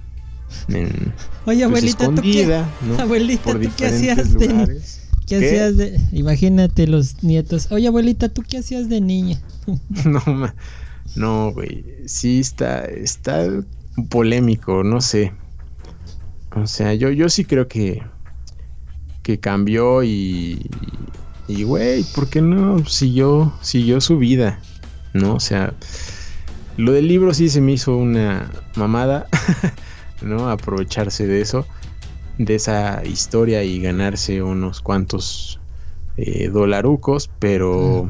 Oye, pues, abuelita, ¿tú qué, abuelita, ¿tú qué hacías de, ¿Qué, hacías de.? Imagínate los nietos. Oye, abuelita, ¿tú qué hacías de niña? [LAUGHS] no, no, güey. Sí, está, está polémico, no sé. O sea, yo, yo sí creo que. Que cambió y. Y, güey, ¿por qué no siguió, siguió su vida? ¿No? O sea. Lo del libro sí se me hizo una mamada, [LAUGHS] ¿no? Aprovecharse de eso de esa historia y ganarse unos cuantos eh, dolarucos, pero,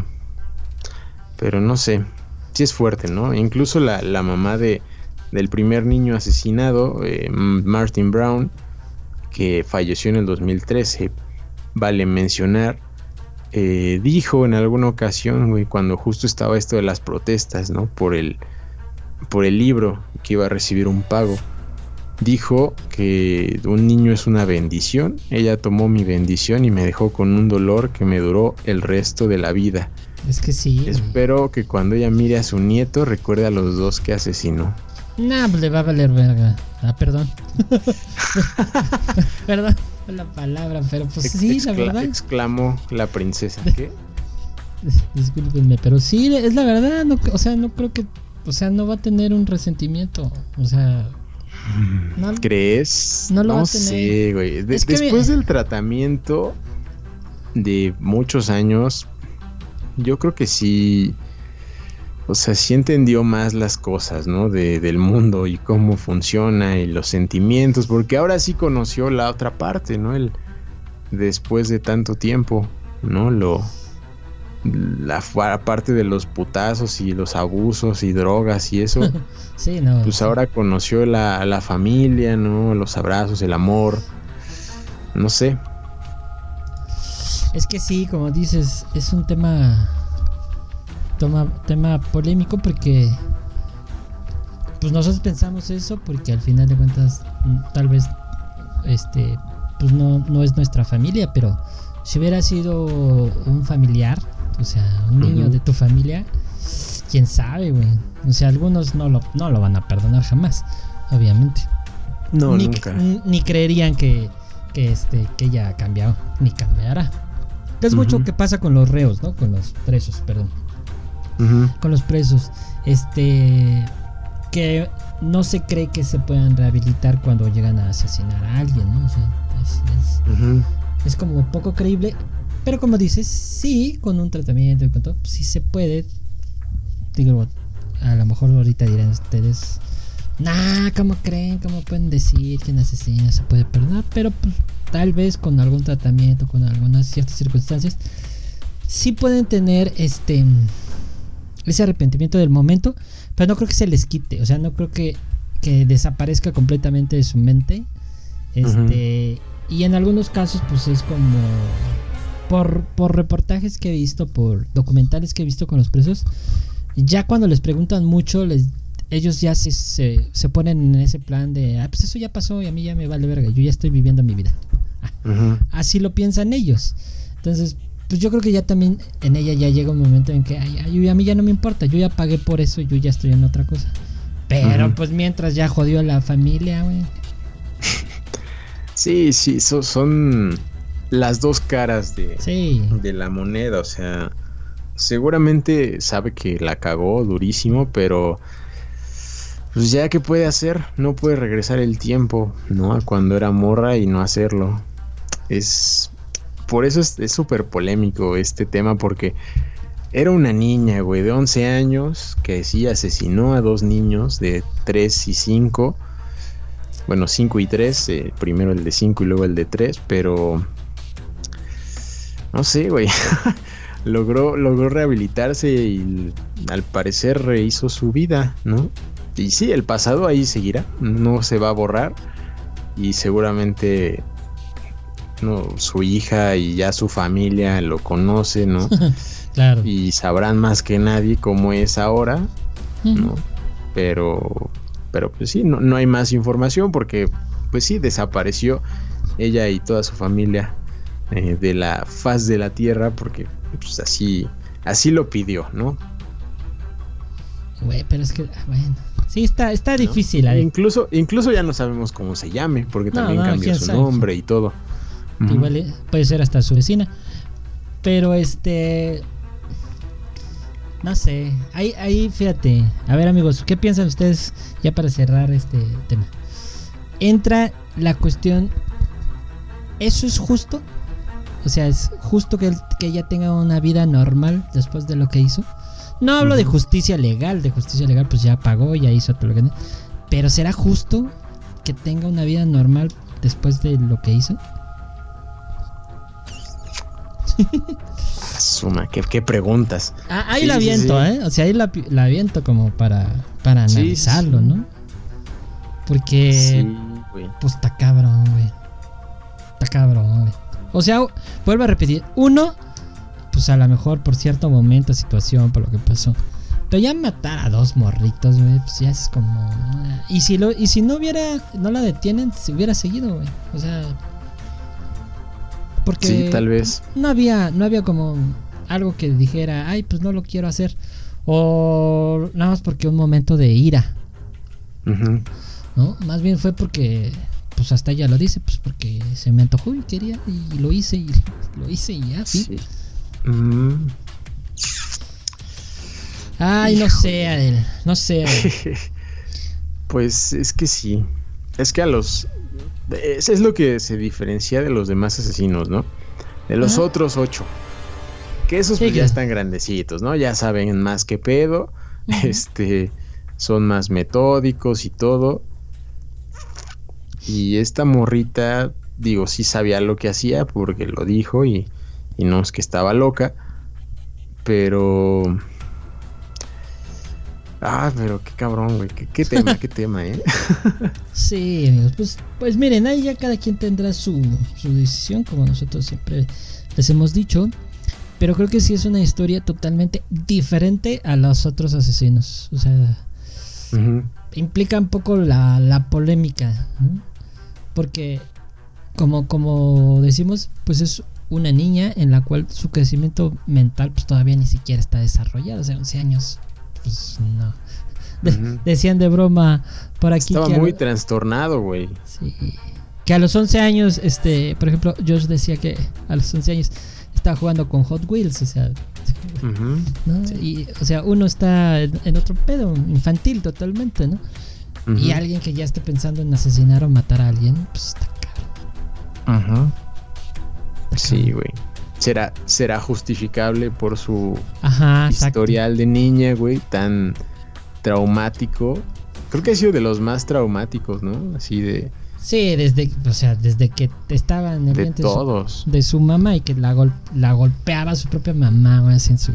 pero no sé, sí es fuerte, ¿no? Incluso la, mamá de, del primer niño asesinado, eh, Martin Brown, que falleció en el 2013, vale mencionar, eh, dijo en alguna ocasión, cuando justo estaba esto de las protestas, ¿no? Por el, por el libro que iba a recibir un pago dijo que un niño es una bendición. Ella tomó mi bendición y me dejó con un dolor que me duró el resto de la vida. Es que sí. Espero que cuando ella mire a su nieto recuerde a los dos que asesinó. Nah, pues le va a valer verga. Ah, perdón. [LAUGHS] perdón la palabra, pero pues sí, la verdad. Exclamó la princesa. ¿Qué? Discúlpenme, pero sí, es la verdad. No, o sea, no creo que. O sea, no va a tener un resentimiento. O sea, ¿Crees? No lo sé, güey. después del tratamiento de muchos años, yo creo que sí. O sea, sí entendió más las cosas, ¿no? De, del mundo y cómo funciona y los sentimientos, porque ahora sí conoció la otra parte, ¿no? El, después de tanto tiempo, ¿no? Lo, la parte de los putazos y los abusos y drogas y eso. [LAUGHS] sí, no. Pues ahora conoció la, la familia, ¿no? Los abrazos, el amor. No sé. Es que sí, como dices, es un tema. Toma, tema polémico porque. Pues nosotros pensamos eso porque al final de cuentas, tal vez. Este. Pues no, no es nuestra familia, pero si hubiera sido un familiar, o sea, un niño de tu familia, quién sabe, güey. O sea, algunos no lo, no lo van a perdonar jamás, obviamente. No, ni, nunca. Ni, creerían que, que, este, que ella ha cambiado, ni cambiará. Es mucho que pasa con los reos, ¿no? Con los presos, perdón. con los presos. Este que no se cree que se puedan rehabilitar cuando llegan a asesinar a alguien, ¿no? O sea, es, como poco creíble. Pero como dices, sí, con un tratamiento y con todo, sí se puede. Digo, a lo mejor ahorita dirán ustedes, nah, ¿cómo creen? ¿Cómo pueden decir que un asesino se puede perdonar? Pero pues, tal vez con algún tratamiento, con algunas ciertas circunstancias, sí pueden tener este ese arrepentimiento del momento, pero no creo que se les quite, o sea, no creo que, que desaparezca completamente de su mente. Este, y en algunos casos pues es como por, por reportajes que he visto, por documentales que he visto con los presos, ya cuando les preguntan mucho, les ellos ya se, se, ponen en ese plan de, ah, pues eso ya pasó y a mí ya me vale verga, yo ya estoy viviendo mi vida. [LAUGHS] Así lo piensan ellos. Entonces, pues yo creo que ya también en ella ya llega un momento en que ay, a mí ya no me importa, yo ya pagué por eso, yo ya estoy en otra cosa. Pero pues mientras ya jodió a la familia, güey. [LAUGHS] Sí, sí, son las dos caras de, de la moneda, o sea, seguramente sabe que la cagó durísimo, pero pues ya que puede hacer, no puede regresar el tiempo, ¿no? A cuando era morra y no hacerlo. Es por eso es súper polémico este tema, porque era una niña, güey, de 11 años, que sí asesinó a dos niños de 3 y 5. Bueno, 5 y 3, eh, primero el de 5 y luego el de 3, pero... No sé, güey. [LAUGHS] logró, logró rehabilitarse y al parecer rehizo su vida, ¿no? Y sí, el pasado ahí seguirá, no se va a borrar y seguramente no, su hija y ya su familia lo conoce, ¿no? [LAUGHS] claro. Y sabrán más que nadie cómo es ahora, ¿no? Pero, pero pues sí, no, no hay más información porque, pues sí, desapareció ella y toda su familia eh, de la faz de la tierra porque, pues así, así lo pidió, ¿no? Güey, pero es que, bueno. Sí, está, está difícil. Incluso, incluso ya no sabemos cómo se llame, porque también cambió su nombre y todo. Igual puede ser hasta su vecina. Pero este. No sé. Ahí, ahí, fíjate. A ver, amigos, ¿qué piensan ustedes ya para cerrar este tema? Entra la cuestión. ¿Eso es justo? O sea, ¿es justo que, que ella tenga una vida normal después de lo que hizo? No hablo de justicia legal. De justicia legal, pues ya pagó, ya hizo todo lo que. Pero ¿será justo que tenga una vida normal después de lo que hizo? [LAUGHS] Suma, ¿qué, preguntas? Ah, ahí la viento, ¿eh? O sea, ahí la, la viento como para, para analizarlo, ¿no? Porque. pues está cabrón, güey. Está cabrón, güey. O sea, vuelvo a repetir. Uno, pues a lo mejor por cierto momento, situación, por lo que pasó. Pero ya matar a dos morritos, güey, pues ya es como. Y si, lo, y si no hubiera. No la detienen, se hubiera seguido, güey. O sea, porque sí, tal vez. No había, no había como algo que dijera, ay, pues no lo quiero hacer. O nada más porque un momento de ira. ¿No? Más bien fue porque, pues hasta ella lo dice, pues porque se me antojó y quería y lo hice y lo hice y ya, sí. Ay, no sé, Adel, no sé. [LAUGHS] pues es que sí. Es que a los eso es lo que se diferencia de los demás asesinos, ¿no? De los otros ocho. Que esos pues, ya están grandecitos, ¿no? Ya saben más que pedo. Este. Son más metódicos y todo. Y esta morrita, digo, sí sabía lo que hacía porque lo dijo y, y no es que estaba loca. Pero Ah, pero qué cabrón, güey. Qué, tema, qué tema, ¿eh? [LAUGHS] sí, amigos. Pues, pues miren, ahí ya cada quien tendrá su, su decisión, como nosotros siempre les hemos dicho. Pero creo que sí es una historia totalmente diferente a los otros asesinos. O sea, implica un poco la, la polémica. Porque, como, como decimos, pues es una niña en la cual su crecimiento mental pues todavía ni siquiera está desarrollado. O sea, 11 años pues no. [LAUGHS] Decían de broma por aquí. Estaba muy trastornado, güey. Sí. Que a los 11 años, este, por ejemplo, Josh decía que a los 11 años estaba jugando con Hot Wheels, o sea, Y, o sea, uno está en otro pedo, infantil totalmente, ¿no? Y alguien que ya esté pensando en asesinar o matar a alguien, pues está caro. Ajá. Sí, güey. ¿Será, será justificable por su historial de niña, güey, tan traumático. Creo que ha sido de los más traumáticos, ¿no? Así de... Sí, desde, o sea, desde que estaba en el de todos. De, su, mamá y que la, la golpeaba su propia mamá, güey, así en su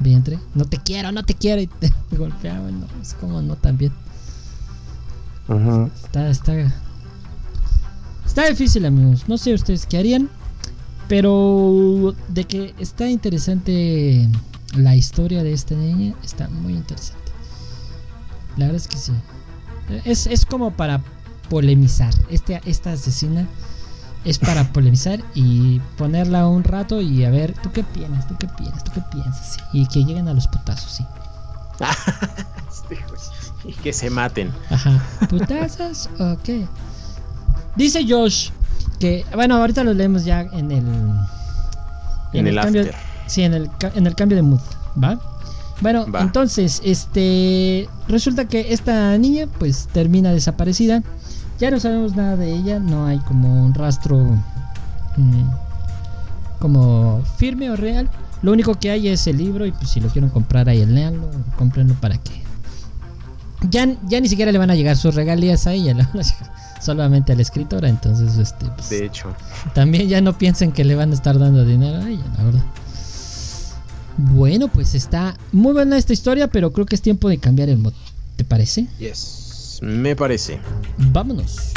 vientre. No te quiero, no te quiero. Y [LAUGHS] te golpeaba, no, es como no también. Está, está. Está difícil, amigos. No sé ustedes qué harían. Pero de que está interesante la historia de esta niña, está muy interesante. La verdad es que sí. Es, es como para polemizar. Este, esta asesina es para [LAUGHS] polemizar y ponerla un rato y a ver, ¿tú qué piensas? ¿Tú qué piensas? ¿Tú qué piensas? Y que lleguen a los putazos, sí. [LAUGHS] [LAUGHS] y que se maten. Ajá. [LAUGHS] ¿Putazos o qué? Dice Josh que, bueno, ahorita lo leemos ya en el. En, el, cambio, Sí, en el, en el cambio de mood, ¿va? Bueno, entonces, este. Resulta que esta niña, pues, termina desaparecida. Ya no sabemos nada de ella, no hay como un rastro. Mm, como firme o real. Lo único que hay es el libro y pues si lo quieren comprar ahí, leanlo, cómprenlo para que... Ya, ya ni siquiera le van a llegar sus regalías a ella, [LAUGHS] solamente a la escritora, entonces este... Pues, de hecho. También ya no piensen que le van a estar dando dinero a ella, la verdad. Bueno, pues está muy buena esta historia, pero creo que es tiempo de cambiar el mod. ¿Te parece? Yes, me parece. Vámonos.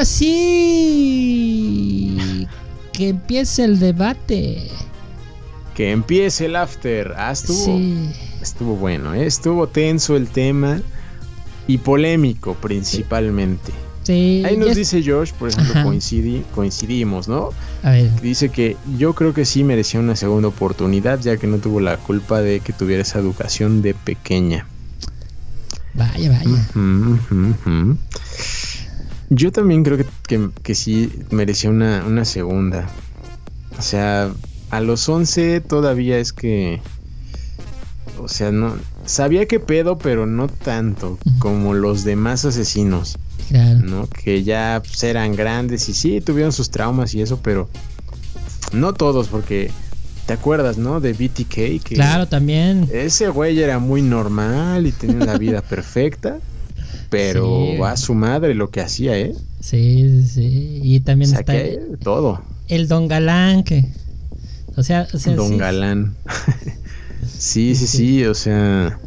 Ahora sí. Que empiece el debate. Que empiece el after. Ah, estuvo, estuvo bueno, ¿eh? estuvo tenso el tema y polémico principalmente. Sí, Ahí nos dice Josh, por ejemplo, coincidimos, ¿no? A ver. Dice que yo creo que sí merecía una segunda oportunidad, ya que no tuvo la culpa de que tuviera esa educación de pequeña. Vaya, vaya. Yo también creo que, que, sí merecía una, una, segunda. O sea, a los 11 todavía es que... O sea, no... Sabía que pedo, pero no tanto como los demás asesinos. Claro. ¿No? Que ya pues, eran grandes y sí, tuvieron sus traumas y eso, pero... No todos, porque... ¿Te acuerdas, no? De BTK. Que claro, también. Ese güey era muy normal y tenía una vida [LAUGHS] perfecta. Pero a su madre lo que hacía, ¿eh? Sí, sí. Y también está. todo. El Don Galán, que. O sea, o sea Don Galán. [LAUGHS] sí, sí, sí, o sea.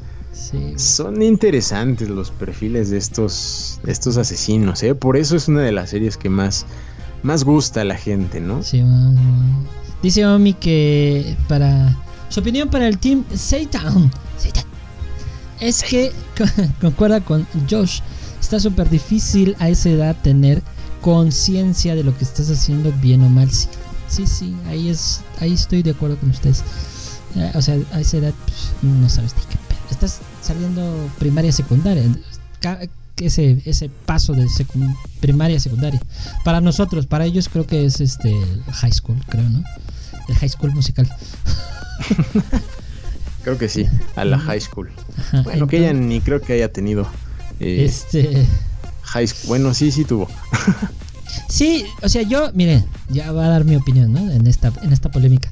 Son interesantes los perfiles de estos, estos asesinos, ¿eh? Por eso es una de las series que más, más gusta a la gente, ¿no? Sí, Dice Omi que para. Su opinión para el team Satan. Satan es que [LAUGHS] concuerda con Josh. Está súper difícil a esa edad tener conciencia de lo que estás haciendo bien o mal. Sí, sí, sí, ahí es, ahí estoy de acuerdo con ustedes. Eh, o sea, a esa edad pues, no sabes ni qué pedo. Estás saliendo primaria secundaria. Ese, ese paso de primaria secundaria. Para nosotros, para ellos creo que es este high school, creo, ¿no? El high school musical. [LAUGHS] Creo que sí, a la high school. [LAUGHS] bueno, que ella ni creo que haya tenido. Eh, este. High school. Bueno, sí, sí tuvo. [LAUGHS] sí, o sea, yo, miren, ya voy a dar mi opinión, ¿no? En esta, en esta polémica.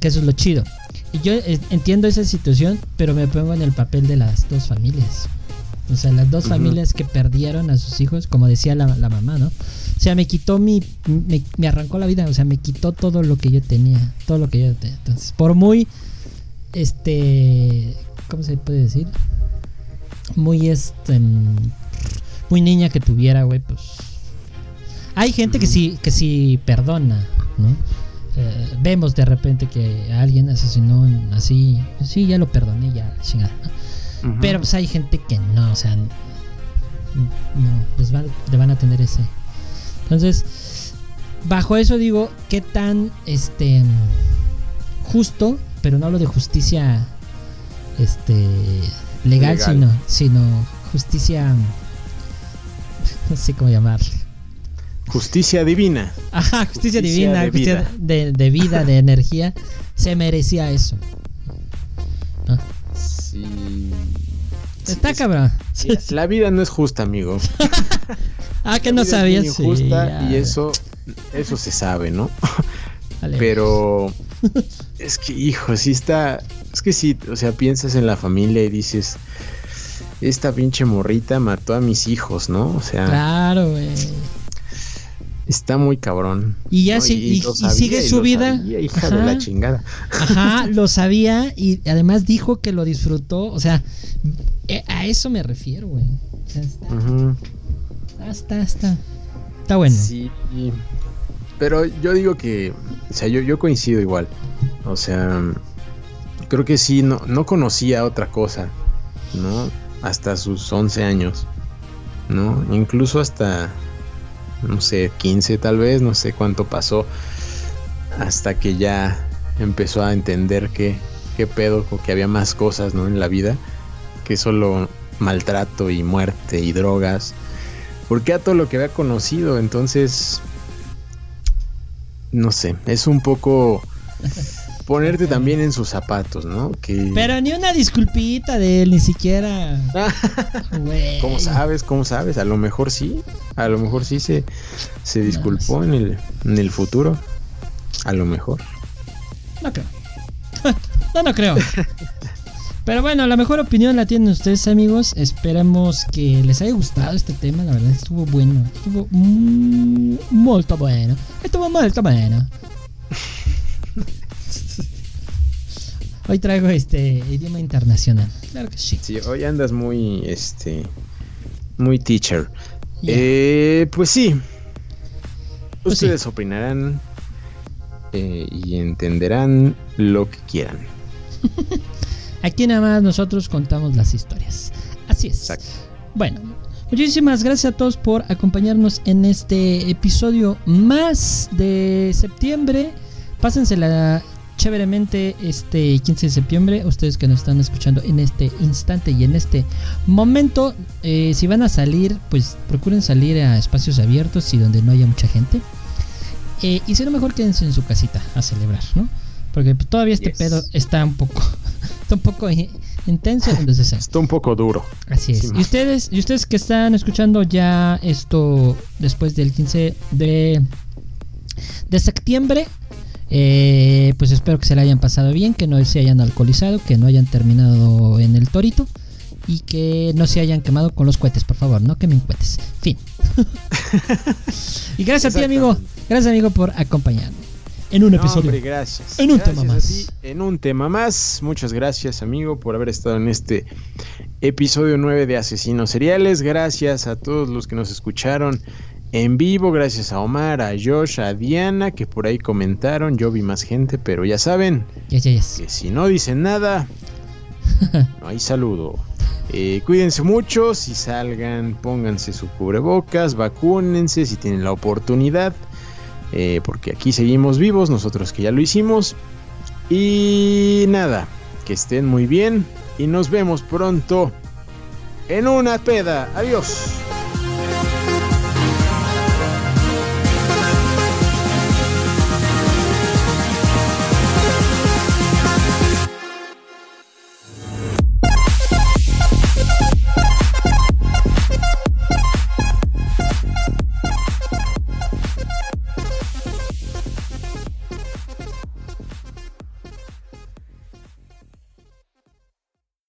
Que eso es lo chido. Y yo eh, entiendo esa situación, pero me pongo en el papel de las dos familias. O sea, las dos familias que perdieron a sus hijos, como decía la, mamá, ¿no? O sea, me quitó mi. Me, me, arrancó la vida, o sea, me quitó todo lo que yo tenía. Todo lo que yo tenía. Entonces, por muy este, ¿cómo se puede decir? Muy este, muy niña que tuviera, güey, pues hay gente que sí que sí perdona, ¿no? eh, vemos de repente que alguien asesinó así, sí, ya lo perdoné, ya, chingada. Pero pues hay gente que no, o sea, no, les, van, le van a tener ese. Entonces, bajo eso digo, ¿qué tan este justo, pero no hablo de justicia este legal, sino sino justicia no sé cómo llamarle. Justicia divina. Ajá, justicia, divina, de justicia vida. De, vida, de energía, se merecía eso. Sí. Está cabrón. La vida no es justa, amigo. [LAUGHS] ah, que no sabías. Es injusta y eso, eso se sabe, ¿no? Pero [LAUGHS] es que, hijo, sí está. Es que sí, o sea, piensas en la familia y dices. Esta pinche morrita mató a mis hijos, ¿no? O sea. Claro, güey. Está muy cabrón. Y ya y, sigue su vida. hija de la chingada. Ajá, [LAUGHS] lo sabía y además dijo que lo disfrutó. O sea, eh, a eso me refiero, güey. está, está, está, está. bueno. Sí, pero yo digo que, o sea, yo, yo coincido igual. O sea, creo que sí, no, no conocía otra cosa, ¿no? Hasta sus 11 años, ¿no? Incluso hasta no sé, 15 tal vez, no sé cuánto pasó, hasta que ya empezó a entender que, qué pedo, que había más cosas, ¿no? En la vida, que solo maltrato y muerte y drogas, porque a todo lo que había conocido, entonces, no sé, es un poco [LAUGHS] ponerte también en sus zapatos, ¿no? Que... Pero ni una disculpita de él, ni siquiera. [LAUGHS] ¿Cómo sabes? ¿Cómo sabes? A lo mejor sí. A lo mejor sí se, se disculpó en, el, en el futuro. A lo mejor. No creo. [LAUGHS] no, no creo. Pero bueno, la mejor opinión la tienen ustedes, amigos. Esperemos que les haya gustado este tema. La verdad, estuvo bueno. Estuvo muy bueno. Estuvo muy bueno. [LAUGHS] Hoy traigo este idioma internacional. Claro que sí. Sí, hoy andas muy este muy teacher. Eh, pues sí. Pues Ustedes opinarán eh, y entenderán lo que quieran. [LAUGHS] Aquí nada más nosotros contamos las historias. Así es. Exacto. Bueno, muchísimas gracias a todos por acompañarnos en este episodio más de septiembre. Pásensela chéveremente este 15 de septiembre. Ustedes que nos están escuchando en este instante y en este momento, eh, si van a salir, pues procuren salir a espacios abiertos y donde no haya mucha gente. Eh, y si no, mejor quédense en su casita a celebrar, ¿no? Porque todavía este pedo está un poco, está un poco intenso, [LAUGHS] entonces está un poco duro. Así es. y ustedes, y ustedes que están escuchando ya esto después del 15 de de septiembre, eh, pues espero que se le hayan pasado bien, que no se hayan alcoholizado, que no hayan terminado en el torito y que no se hayan quemado con los cohetes, por favor, no quemen cohetes. Fin. [LAUGHS] y gracias a ti, amigo. Gracias, amigo, por acompañarme. En un episodio. Hombre, gracias. En un tema más. en un tema más. Muchas gracias, amigo, por haber estado en este episodio 9 de Asesinos Seriales. Gracias a todos los que nos escucharon en vivo, gracias a Omar, a Josh, a Diana, que por ahí comentaron. Yo vi más gente, pero ya saben que si no dicen nada, [LAUGHS] no hay saludo. Eh, cuídense mucho, si salgan, pónganse su cubrebocas, vacúnense si tienen la oportunidad, eh, porque aquí seguimos vivos, nosotros que ya lo hicimos. Y nada, que estén muy bien y nos vemos pronto en una peda. Adiós.